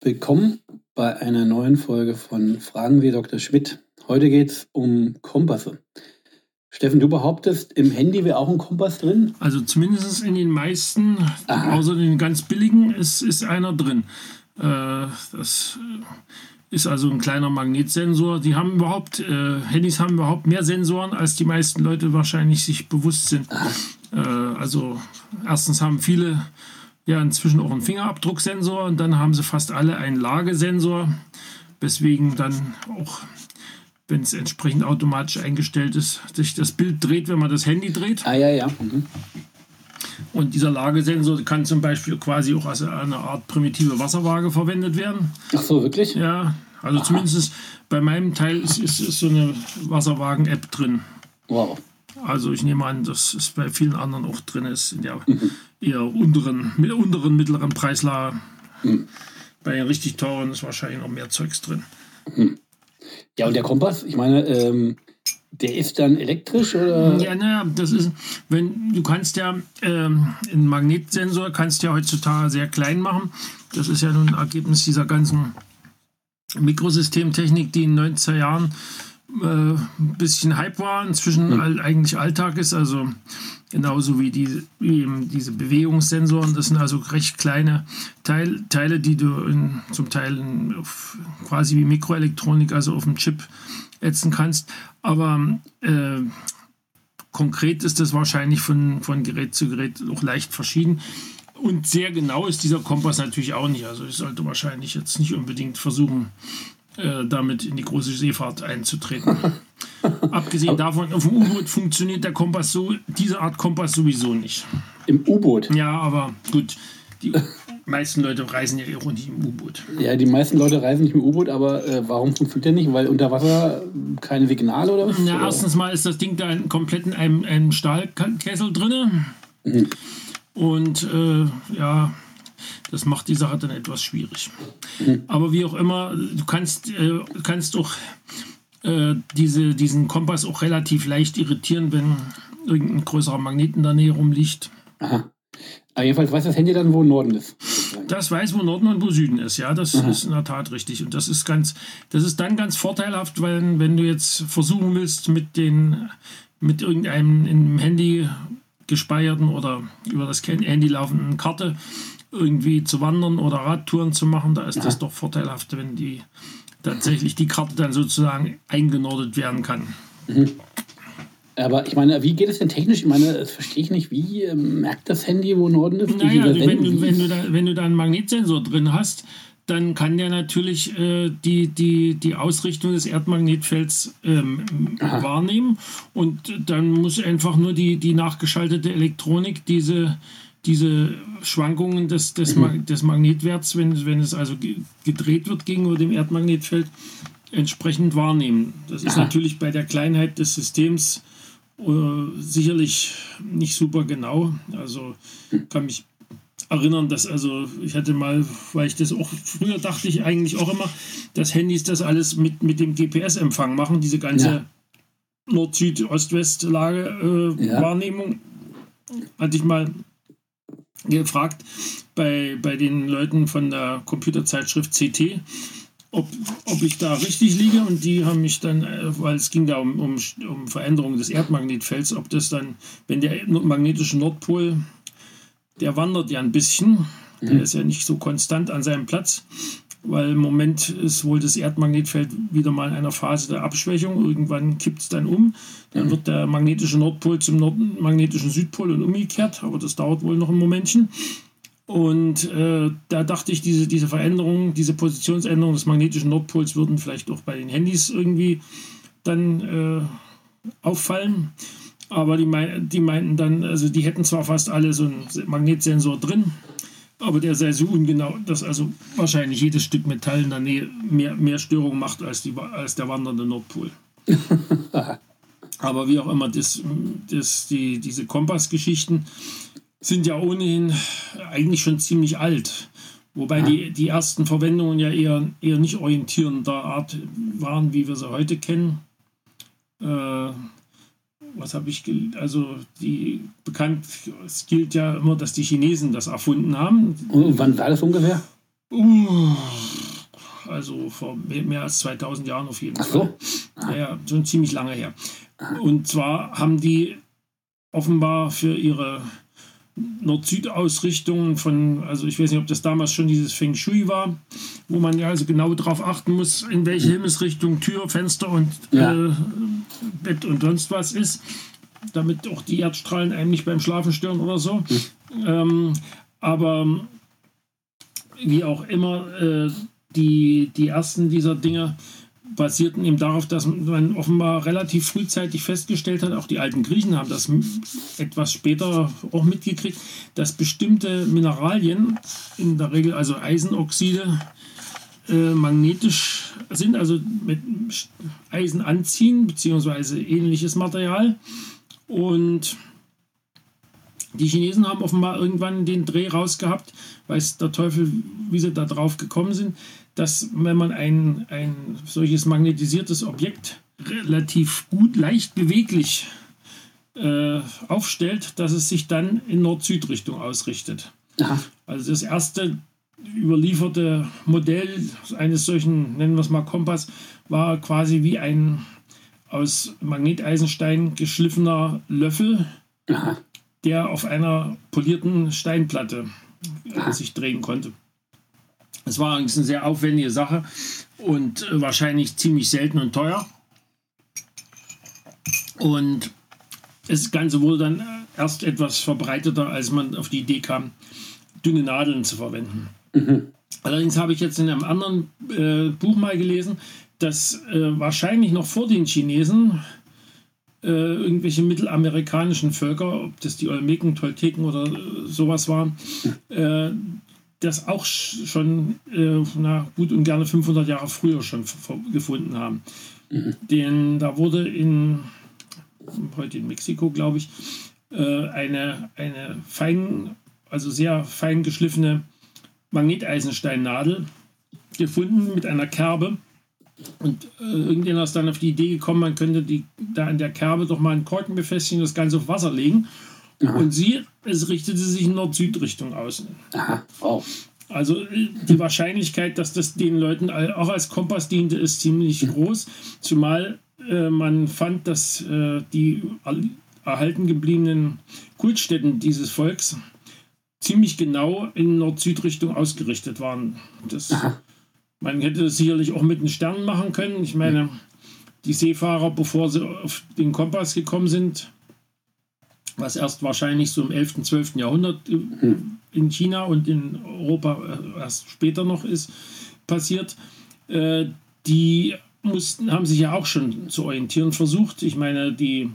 Willkommen bei einer neuen Folge von Fragen wie Dr. Schmidt. Heute geht es um Kompasse. Steffen, du behauptest, im Handy wäre auch ein Kompass drin? Also zumindest in den meisten, Aha. außer den ganz billigen, ist, ist einer drin. Äh, das ist also ein kleiner Magnetsensor. Die haben überhaupt, äh, Handys haben überhaupt mehr Sensoren, als die meisten Leute wahrscheinlich sich bewusst sind. Äh, also erstens haben viele ja inzwischen auch einen Fingerabdrucksensor und dann haben sie fast alle einen Lagesensor, weswegen dann auch wenn es entsprechend automatisch eingestellt ist, sich das Bild dreht, wenn man das Handy dreht. Ah, ja, ja. Mhm. Und dieser Lagesensor kann zum Beispiel quasi auch als eine Art primitive Wasserwaage verwendet werden. Ach so, wirklich? Ja, also Aha. zumindest bei meinem Teil ist, ist, ist so eine Wasserwagen-App drin. Wow. Also ich nehme an, dass es bei vielen anderen auch drin ist, in der mhm. eher unteren, unteren mittleren Preislage. Mhm. Bei den richtig teuren ist wahrscheinlich noch mehr Zeugs drin. Mhm. Ja, und der Kompass, ich meine, ähm, der ist dann elektrisch oder? Ja, naja, das ist, wenn du kannst ja ähm, einen Magnetsensor kannst ja heutzutage sehr klein machen. Das ist ja nun ein Ergebnis dieser ganzen Mikrosystemtechnik, die in den 90er Jahren äh, ein bisschen Hype war, inzwischen mhm. eigentlich Alltag ist. Also genauso wie, die, wie diese Bewegungssensoren. Das sind also recht kleine Teil, Teile, die du in, zum Teil in, quasi wie Mikroelektronik, also auf dem Chip ätzen kannst. Aber äh, konkret ist das wahrscheinlich von, von Gerät zu Gerät auch leicht verschieden. Und sehr genau ist dieser Kompass natürlich auch nicht. Also ich sollte wahrscheinlich jetzt nicht unbedingt versuchen, äh, damit in die große Seefahrt einzutreten. Abgesehen davon, auf dem U-Boot funktioniert der Kompass so, diese Art Kompass sowieso nicht. Im U-Boot? Ja, aber gut. Die meisten Leute reisen ja auch nicht im U-Boot. Ja, die meisten Leute reisen nicht im U-Boot, aber äh, warum funktioniert der nicht? Weil unter Wasser keine Signale oder was? Ja, erstens mal ist das Ding da komplett in einem, einem Stahlkessel drin. Mhm. Und äh, ja, das macht die Sache dann etwas schwierig. Mhm. Aber wie auch immer, du kannst, äh, kannst auch äh, diese, diesen Kompass auch relativ leicht irritieren, wenn irgendein größerer Magnet in der Nähe rumliegt. Aha. Aber jedenfalls weiß das Handy dann, wo Norden ist. Das weiß, wo Norden und wo Süden ist, ja, das Aha. ist in der Tat richtig. Und das ist ganz, das ist dann ganz vorteilhaft, weil wenn du jetzt versuchen willst, mit den, mit irgendeinem im Handy gespeicherten oder über das Handy laufenden Karte irgendwie zu wandern oder Radtouren zu machen, da ist ja. das doch vorteilhaft, wenn die tatsächlich die Karte dann sozusagen eingenordet werden kann. Mhm. Aber ich meine, wie geht es denn technisch? Ich meine, das verstehe ich nicht. Wie äh, merkt das Handy, wo Norden ist? Naja, also wenn, du, wenn, du da, wenn du da einen Magnetsensor drin hast, dann kann der natürlich äh, die, die, die Ausrichtung des Erdmagnetfelds ähm, wahrnehmen und dann muss einfach nur die, die nachgeschaltete Elektronik diese diese Schwankungen des, des, mhm. des Magnetwerts, wenn, wenn es also gedreht wird gegenüber dem Erdmagnetfeld, entsprechend wahrnehmen. Das ist Aha. natürlich bei der Kleinheit des Systems äh, sicherlich nicht super genau. Also kann mich erinnern, dass also ich hatte mal, weil ich das auch früher dachte ich eigentlich auch immer, dass Handys das alles mit, mit dem GPS-Empfang machen, diese ganze ja. Nord-Süd-Ost-West-Lage-Wahrnehmung. Äh, ja. Hatte ich mal gefragt bei, bei den Leuten von der Computerzeitschrift CT, ob, ob ich da richtig liege. Und die haben mich dann, äh, weil es ging da um, um, um Veränderungen des Erdmagnetfelds, ob das dann, wenn der magnetische Nordpol, der wandert ja ein bisschen, der mhm. ist ja nicht so konstant an seinem Platz, weil im Moment ist wohl das Erdmagnetfeld wieder mal in einer Phase der Abschwächung. Irgendwann kippt es dann um. Dann mhm. wird der magnetische Nordpol zum Nord magnetischen Südpol und umgekehrt, aber das dauert wohl noch ein Momentchen. Und äh, da dachte ich, diese, diese Veränderung, diese Positionsänderung des magnetischen Nordpols würden vielleicht auch bei den Handys irgendwie dann äh, auffallen. Aber die, die meinten dann, also die hätten zwar fast alle so einen Magnetsensor drin, aber der sei so ungenau, dass also wahrscheinlich jedes Stück Metall in der Nähe mehr, mehr Störung macht als, die, als der wandernde Nordpol. Aber wie auch immer, das, das, die, diese Kompassgeschichten sind ja ohnehin eigentlich schon ziemlich alt. Wobei die, die ersten Verwendungen ja eher, eher nicht orientierender Art waren, wie wir sie heute kennen. Äh, was habe ich, also die bekannt, es gilt ja immer, dass die Chinesen das erfunden haben. Und wann war das ungefähr? Uh, also vor mehr als 2000 Jahren auf jeden Ach so. Fall. Ja, schon ziemlich lange her. Und zwar haben die offenbar für ihre Nord-Süd-Ausrichtung von, also ich weiß nicht, ob das damals schon dieses Feng Shui war, wo man ja also genau darauf achten muss, in welche Himmelsrichtung Tür, Fenster und ja. äh, Bett und sonst was ist, damit auch die Erdstrahlen einem nicht beim Schlafen stören oder so. Mhm. Ähm, aber wie auch immer, äh, die, die ersten dieser Dinge basierten eben darauf, dass man offenbar relativ frühzeitig festgestellt hat, auch die alten Griechen haben das etwas später auch mitgekriegt, dass bestimmte Mineralien, in der Regel also Eisenoxide, äh, magnetisch sind, also mit Eisen anziehen, beziehungsweise ähnliches Material. Und die Chinesen haben offenbar irgendwann den Dreh rausgehabt, weiß der Teufel, wie sie da drauf gekommen sind, dass wenn man ein, ein solches magnetisiertes Objekt relativ gut, leicht beweglich äh, aufstellt, dass es sich dann in Nord-Süd-Richtung ausrichtet. Aha. Also das erste überlieferte Modell eines solchen, nennen wir es mal Kompass, war quasi wie ein aus Magneteisenstein geschliffener Löffel, Aha. der auf einer polierten Steinplatte äh, sich drehen konnte. Es war eigentlich eine sehr aufwendige Sache und äh, wahrscheinlich ziemlich selten und teuer. Und das Ganze wurde dann äh, erst etwas verbreiteter, als man auf die Idee kam, dünne Nadeln zu verwenden. Mhm. Allerdings habe ich jetzt in einem anderen äh, Buch mal gelesen, dass äh, wahrscheinlich noch vor den Chinesen äh, irgendwelche mittelamerikanischen Völker, ob das die Olmeken, Tolteken oder äh, sowas waren, äh, das auch schon äh, na, gut und gerne 500 Jahre früher schon gefunden haben. Mhm. Denn da wurde in, heute in Mexiko, glaube ich, eine, eine fein, also sehr fein geschliffene Magneteisensteinnadel gefunden mit einer Kerbe. Und äh, irgendjemand ist dann auf die Idee gekommen, man könnte die, da an der Kerbe doch mal einen Korken befestigen, das Ganze auf Wasser legen. Aha. Und sie, es richtete sich in Nord-Süd-Richtung aus. Aha. Oh. Also die Wahrscheinlichkeit, dass das den Leuten auch als Kompass diente, ist ziemlich mhm. groß. Zumal äh, man fand, dass äh, die erhalten gebliebenen Kultstätten dieses Volks ziemlich genau in Nord-Süd-Richtung ausgerichtet waren. Das, man hätte das sicherlich auch mit den Sternen machen können. Ich meine, die Seefahrer, bevor sie auf den Kompass gekommen sind, was erst wahrscheinlich so im 11., 12. Jahrhundert in China und in Europa äh, erst später noch ist passiert, äh, die mussten, haben sich ja auch schon zu orientieren versucht. Ich meine, die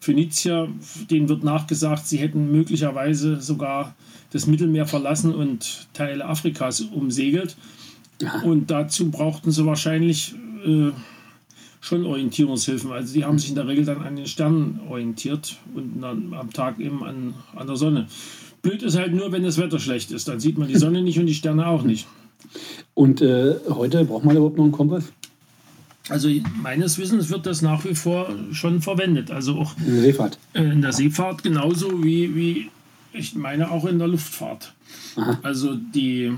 Phönizier, denen wird nachgesagt, sie hätten möglicherweise sogar das Mittelmeer verlassen und Teile Afrikas umsegelt. Und dazu brauchten sie wahrscheinlich äh, schon Orientierungshilfen. Also die haben sich in der Regel dann an den Sternen orientiert und dann am Tag eben an, an der Sonne. Blöd ist halt nur, wenn das Wetter schlecht ist. Dann sieht man die Sonne nicht und die Sterne auch nicht. Und äh, heute braucht man überhaupt noch einen Kompass? Also meines Wissens wird das nach wie vor schon verwendet. Also auch in der Seefahrt. Äh, in der Seefahrt genauso wie, wie ich meine auch in der Luftfahrt. Aha. Also die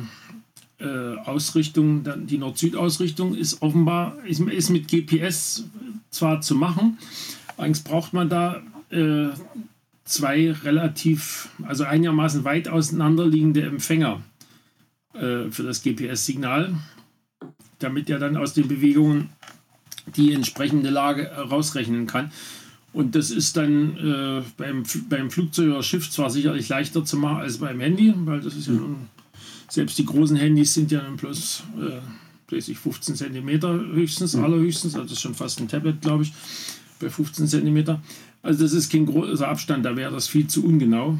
äh, Ausrichtung, die Nord-Süd-Ausrichtung ist offenbar ist, ist, mit GPS zwar zu machen, allerdings braucht man da äh, zwei relativ, also einigermaßen weit auseinanderliegende Empfänger äh, für das GPS-Signal, damit er dann aus den Bewegungen die entsprechende Lage rausrechnen kann. Und das ist dann äh, beim, beim Flugzeug oder Schiff zwar sicherlich leichter zu machen als beim Handy, weil das ist ja nun selbst die großen Handys sind ja dann bloß äh, 15 cm höchstens, mhm. allerhöchstens. Also das ist schon fast ein Tablet, glaube ich, bei 15 cm. Also das ist kein großer Abstand, da wäre das viel zu ungenau.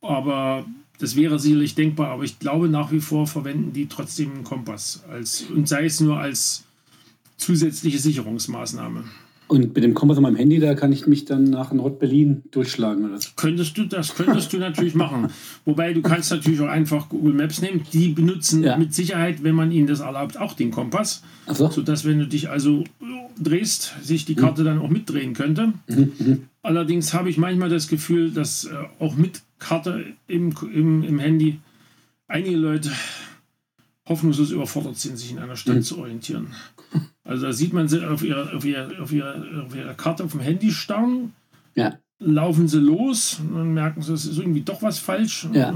Aber das wäre sicherlich denkbar, aber ich glaube nach wie vor verwenden die trotzdem einen Kompass als und sei es nur als zusätzliche Sicherungsmaßnahme. Und mit dem Kompass an meinem Handy, da kann ich mich dann nach Nord-Berlin durchschlagen, oder? Könntest du, das könntest du natürlich machen. Wobei du kannst natürlich auch einfach Google Maps nehmen. Die benutzen ja. mit Sicherheit, wenn man ihnen das erlaubt, auch den Kompass. So. Sodass, wenn du dich also drehst, sich die Karte mhm. dann auch mitdrehen könnte. Mhm. mhm. Allerdings habe ich manchmal das Gefühl, dass äh, auch mit Karte im, im, im Handy einige Leute hoffnungslos überfordert sind, sich in einer Stadt mhm. zu orientieren. Also da sieht man sie auf ihrer, auf ihrer, auf ihrer, auf ihrer Karte auf dem Handy starren. Ja. Laufen sie los und dann merken sie, es ist irgendwie doch was falsch. Ja.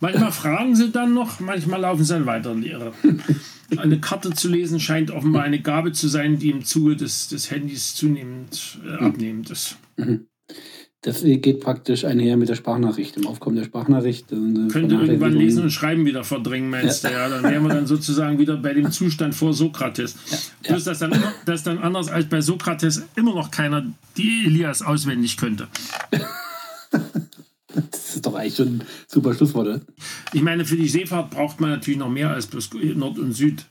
Manchmal fragen sie dann noch, manchmal laufen sie dann weiter in die Irre. Eine Karte zu lesen scheint offenbar eine Gabe zu sein, die im Zuge des, des Handys zunehmend äh, abnehmend ist. Mhm. Das geht praktisch einher mit der Sprachnachricht, im Aufkommen der Sprachnachricht. Könnte irgendwann Lesen und Schreiben wieder verdrängen, meinst ja. du? Ja, dann wären wir dann sozusagen wieder bei dem Zustand vor Sokrates. Ja. Bloß, dass dann, immer, dass dann anders als bei Sokrates immer noch keiner die Elias auswendig könnte. Das ist doch eigentlich schon ein super Schlusswort. Oder? Ich meine, für die Seefahrt braucht man natürlich noch mehr als bloß Nord und Süd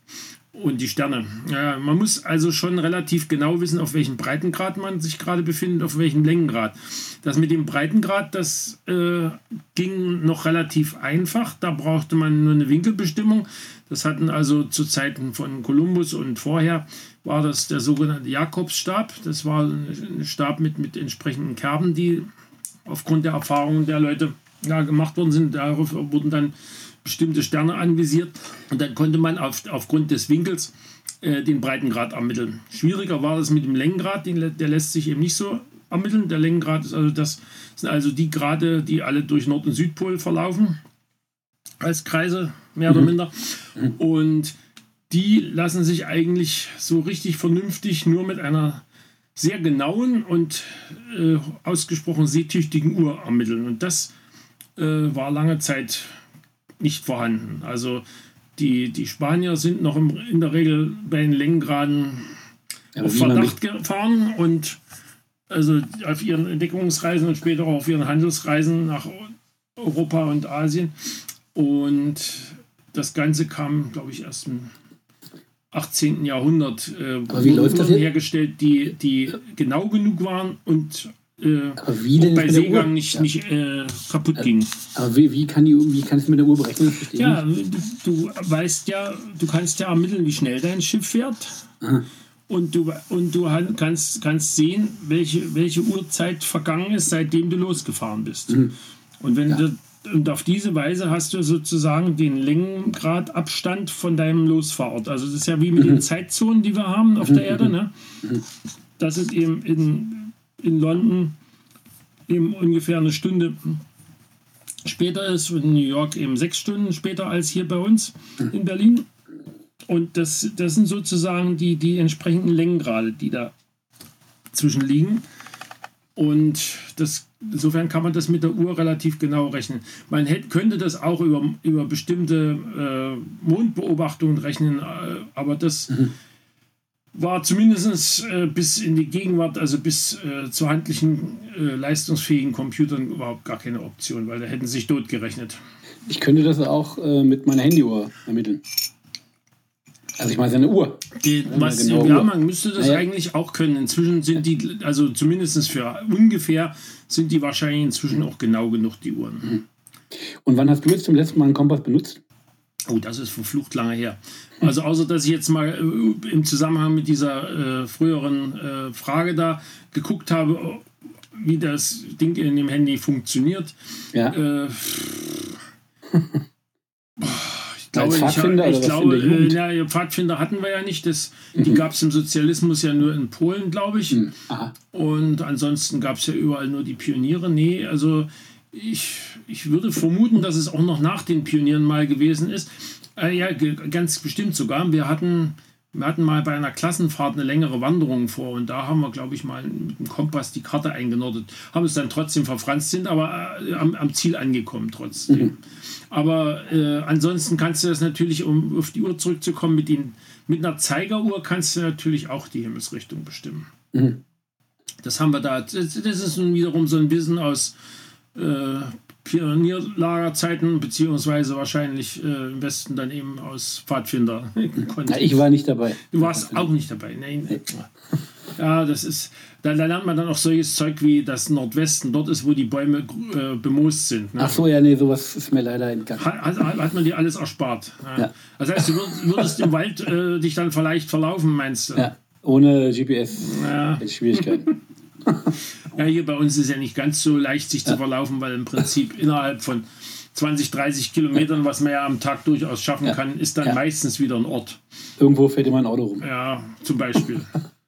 und die Sterne. Ja, man muss also schon relativ genau wissen, auf welchem Breitengrad man sich gerade befindet, auf welchem Längengrad. Das mit dem Breitengrad, das äh, ging noch relativ einfach. Da brauchte man nur eine Winkelbestimmung. Das hatten also zu Zeiten von Kolumbus und vorher war das der sogenannte Jakobsstab. Das war ein Stab mit, mit entsprechenden Kerben, die aufgrund der Erfahrungen der Leute ja, gemacht worden sind. Darauf wurden dann bestimmte Sterne anvisiert und dann konnte man auf, aufgrund des Winkels äh, den Breitengrad ermitteln. Schwieriger war das mit dem Längengrad, den, der lässt sich eben nicht so ermitteln. Der Längengrad ist also das sind also die Grade, die alle durch Nord- und Südpol verlaufen als Kreise mehr oder mhm. minder und die lassen sich eigentlich so richtig vernünftig nur mit einer sehr genauen und äh, ausgesprochen seetüchtigen Uhr ermitteln. Und das äh, war lange Zeit nicht vorhanden. Also die, die Spanier sind noch im, in der Regel bei den Längengraden ja, auf Verdacht gefahren und also auf ihren Entdeckungsreisen und später auch auf ihren Handelsreisen nach Europa und Asien. Und das Ganze kam, glaube ich, erst im 18. Jahrhundert äh, hergestellt, die, die genau genug waren und äh, bei Seegang nicht, ja. nicht äh, kaputt aber, ging. Aber wie, wie, kann die, wie kann es mit der Uhr berechnen? Ja, du, du, weißt ja, du kannst ja ermitteln, wie schnell dein Schiff fährt. Aha. Und du, und du kannst, kannst sehen, welche, welche Uhrzeit vergangen ist, seitdem du losgefahren bist. Mhm. Und wenn ja. du und auf diese Weise hast du sozusagen den Längengradabstand von deinem Losfahrort. Also das ist ja wie mit mhm. den Zeitzonen, die wir haben auf der Erde. Ne? Mhm. Das ist eben in in London eben ungefähr eine Stunde später ist und in New York eben sechs Stunden später als hier bei uns in Berlin. Und das, das sind sozusagen die, die entsprechenden Längengrade, die da zwischen liegen. Und das, insofern kann man das mit der Uhr relativ genau rechnen. Man hätte, könnte das auch über, über bestimmte äh, Mondbeobachtungen rechnen, äh, aber das mhm war zumindest äh, bis in die Gegenwart, also bis äh, zu handlichen, äh, leistungsfähigen Computern überhaupt gar keine Option, weil da hätten sie sich totgerechnet. Ich könnte das auch äh, mit meiner Handyuhr ermitteln. Also ich meine, seine Uhr. Die, was, genau ja, man müsste das ja. eigentlich auch können. Inzwischen sind die, also zumindest für ungefähr, sind die wahrscheinlich inzwischen auch genau genug, die Uhren. Mhm. Und wann hast du jetzt zum letzten Mal einen Kompass benutzt? Oh, das ist verflucht lange her. Also außer dass ich jetzt mal äh, im Zusammenhang mit dieser äh, früheren äh, Frage da geguckt habe, wie das Ding in dem Handy funktioniert. Ja. Äh, ich glaube, Pfadfinder, ich, ich glaube äh, ja, Pfadfinder hatten wir ja nicht. Das, mhm. Die gab es im Sozialismus ja nur in Polen, glaube ich. Mhm. Und ansonsten gab es ja überall nur die Pioniere. Nee, also ich, ich würde vermuten, dass es auch noch nach den Pionieren mal gewesen ist. Äh, ja, ganz bestimmt sogar. Wir hatten, wir hatten mal bei einer Klassenfahrt eine längere Wanderung vor und da haben wir, glaube ich, mal mit dem Kompass die Karte eingenordet. Haben es dann trotzdem verfranst, sind aber äh, am, am, Ziel angekommen trotzdem. Mhm. Aber äh, ansonsten kannst du das natürlich, um auf die Uhr zurückzukommen, mit, den, mit einer Zeigeruhr kannst du natürlich auch die Himmelsrichtung bestimmen. Mhm. Das haben wir da. Das, das ist nun wiederum so ein Wissen aus äh, Pionierlagerzeiten, beziehungsweise wahrscheinlich äh, im Westen dann eben aus Pfadfinder. ja, ich war nicht dabei. Du warst auch nicht dabei. Nein. Ja, das ist, da, da, lernt man dann auch solches Zeug wie das Nordwesten, dort ist, wo die Bäume äh, bemoost sind. Ne? Ach so, ja, nee, sowas ist mir leider entgangen. Hat, hat, hat man dir alles erspart. Ja. Ja. Das heißt, du würdest, würdest im Wald äh, dich dann vielleicht verlaufen, meinst du? Ja, ohne GPS. Ja. Schwierigkeiten. Ja, hier bei uns ist ja nicht ganz so leicht, sich zu verlaufen, weil im Prinzip innerhalb von 20, 30 Kilometern, was man ja am Tag durchaus schaffen ja. kann, ist dann ja. meistens wieder ein Ort. Irgendwo fährt immer ein Auto rum. Ja, zum Beispiel.